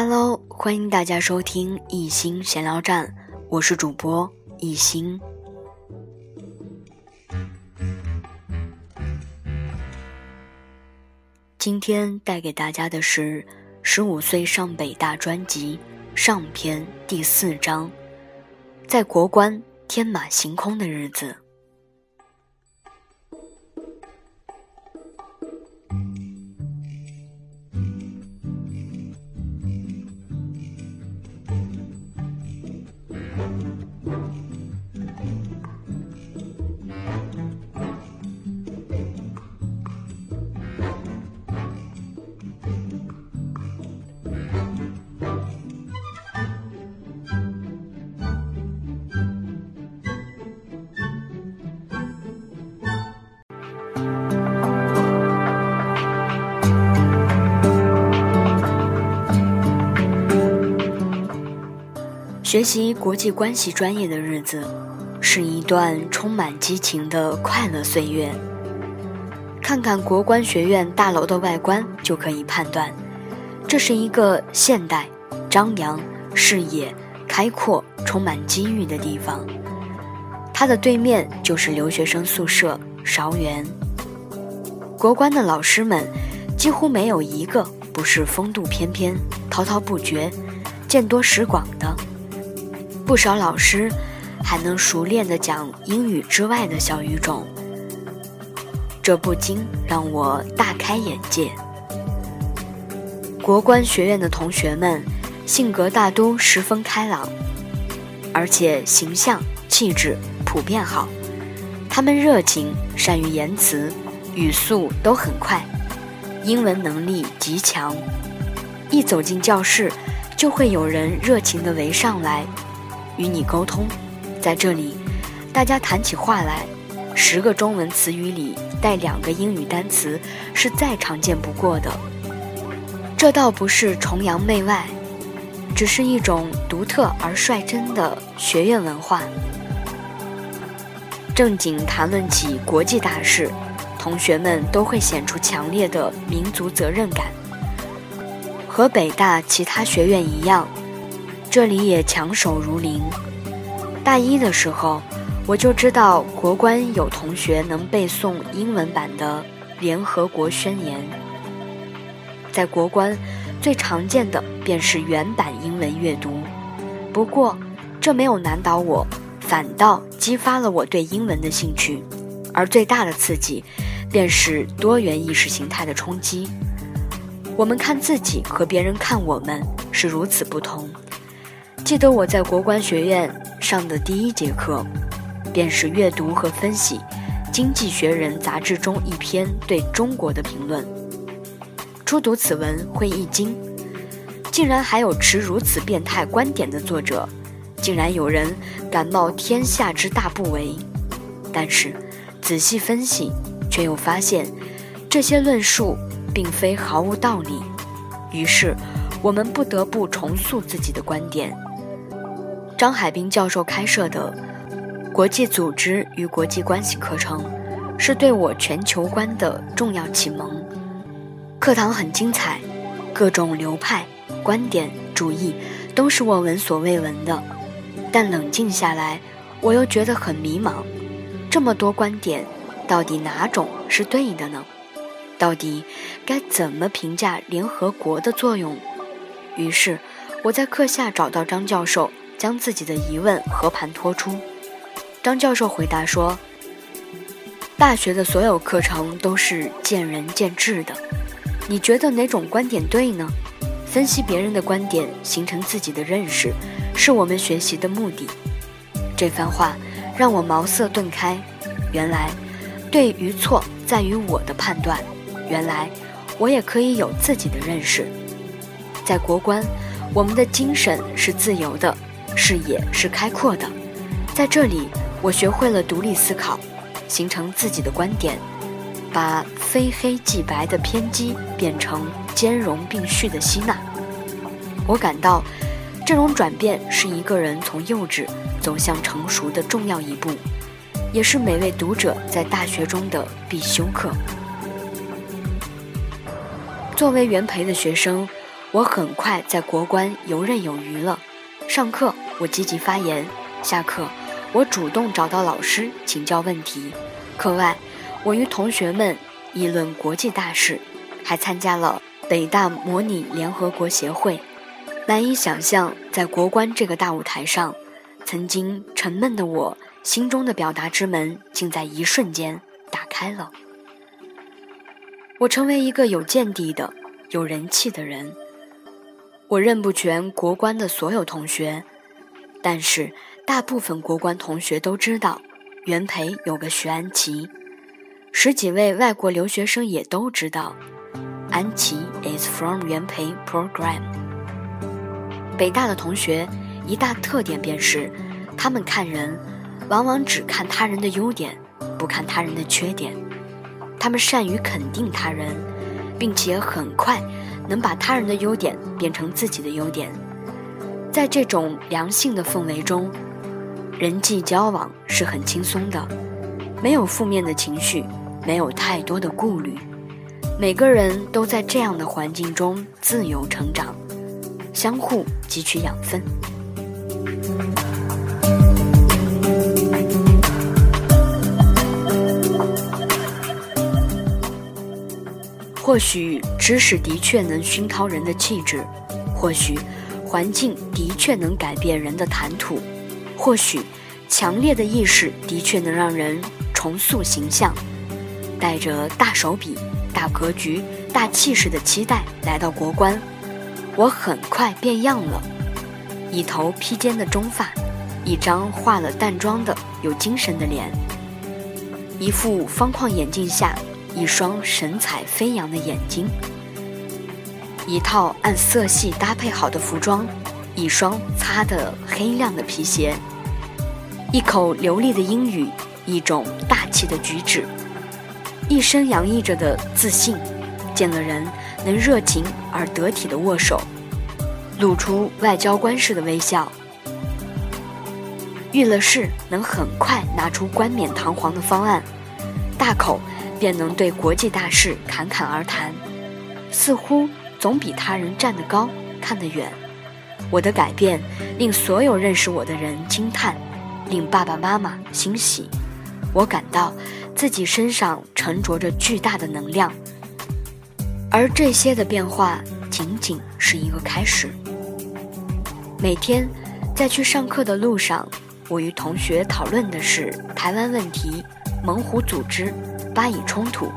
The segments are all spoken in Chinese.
Hello，欢迎大家收听一心闲聊站，我是主播一心。今天带给大家的是《十五岁上北大》专辑上篇第四章，在国关天马行空的日子。うん。学习国际关系专业的日子，是一段充满激情的快乐岁月。看看国关学院大楼的外观，就可以判断，这是一个现代、张扬、视野开阔、充满机遇的地方。它的对面就是留学生宿舍韶园。国关的老师们，几乎没有一个不是风度翩翩、滔滔不绝、见多识广的。不少老师还能熟练地讲英语之外的小语种，这不禁让我大开眼界。国关学院的同学们性格大都十分开朗，而且形象气质普遍好。他们热情，善于言辞，语速都很快，英文能力极强。一走进教室，就会有人热情地围上来。与你沟通，在这里，大家谈起话来，十个中文词语里带两个英语单词是再常见不过的。这倒不是崇洋媚外，只是一种独特而率真的学院文化。正经谈论起国际大事，同学们都会显出强烈的民族责任感。和北大其他学院一样。这里也强手如林。大一的时候，我就知道国关有同学能背诵英文版的《联合国宣言》。在国关，最常见的便是原版英文阅读。不过，这没有难倒我，反倒激发了我对英文的兴趣。而最大的刺激，便是多元意识形态的冲击。我们看自己和别人看我们是如此不同。记得我在国关学院上的第一节课，便是阅读和分析《经济学人》杂志中一篇对中国的评论。初读此文会一惊，竟然还有持如此变态观点的作者，竟然有人敢冒天下之大不韪。但是仔细分析，却又发现这些论述并非毫无道理。于是我们不得不重塑自己的观点。张海滨教授开设的国际组织与国际关系课程，是对我全球观的重要启蒙。课堂很精彩，各种流派、观点、主义都是我闻所未闻的。但冷静下来，我又觉得很迷茫。这么多观点，到底哪种是对的呢？到底该怎么评价联合国的作用？于是，我在课下找到张教授。将自己的疑问和盘托出，张教授回答说：“大学的所有课程都是见仁见智的，你觉得哪种观点对呢？分析别人的观点，形成自己的认识，是我们学习的目的。”这番话让我茅塞顿开，原来对与错在于我的判断，原来我也可以有自己的认识。在国关，我们的精神是自由的。视野是开阔的，在这里，我学会了独立思考，形成自己的观点，把非黑即白的偏激变成兼容并蓄的吸纳。我感到，这种转变是一个人从幼稚走向成熟的重要一步，也是每位读者在大学中的必修课。作为原培的学生，我很快在国关游刃有余了。上课我积极发言，下课我主动找到老师请教问题。课外，我与同学们议论国际大事，还参加了北大模拟联合国协会。难以想象，在国关这个大舞台上，曾经沉闷的我心中的表达之门，竟在一瞬间打开了。我成为一个有见地的、有人气的人。我认不全国关的所有同学，但是大部分国关同学都知道，元培有个徐安琪，十几位外国留学生也都知道，安琪 is from 元培 program。北大的同学一大特点便是，他们看人，往往只看他人的优点，不看他人的缺点。他们善于肯定他人，并且很快能把他人的优点变成自己的优点。在这种良性的氛围中，人际交往是很轻松的，没有负面的情绪，没有太多的顾虑。每个人都在这样的环境中自由成长。相互汲取养分。或许知识的确能熏陶人的气质，或许环境的确能改变人的谈吐，或许强烈的意识的确能让人重塑形象。带着大手笔、大格局、大气势的期待来到国关。我很快变样了，一头披肩的中发，一张化了淡妆的有精神的脸，一副方框眼镜下一双神采飞扬的眼睛，一套按色系搭配好的服装，一双擦得黑亮的皮鞋，一口流利的英语，一种大气的举止，一身洋溢着的自信，见了人。能热情而得体的握手，露出外交官式的微笑，遇了事能很快拿出冠冕堂皇的方案，大口便能对国际大事侃侃而谈，似乎总比他人站得高看得远。我的改变令所有认识我的人惊叹，令爸爸妈妈欣喜。我感到自己身上沉着着巨大的能量。而这些的变化仅仅是一个开始。每天在去上课的路上，我与同学讨论的是台湾问题、猛虎组织、巴以冲突、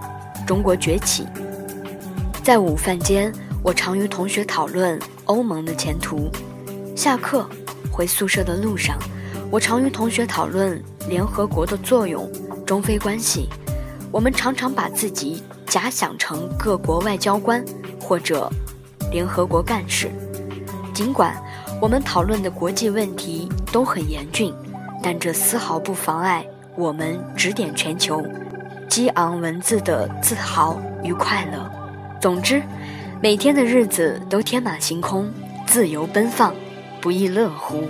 中国崛起。在午饭间，我常与同学讨论欧盟的前途。下课回宿舍的路上，我常与同学讨论联合国的作用、中非关系。我们常常把自己。假想成各国外交官或者联合国干事，尽管我们讨论的国际问题都很严峻，但这丝毫不妨碍我们指点全球、激昂文字的自豪与快乐。总之，每天的日子都天马行空、自由奔放，不亦乐乎。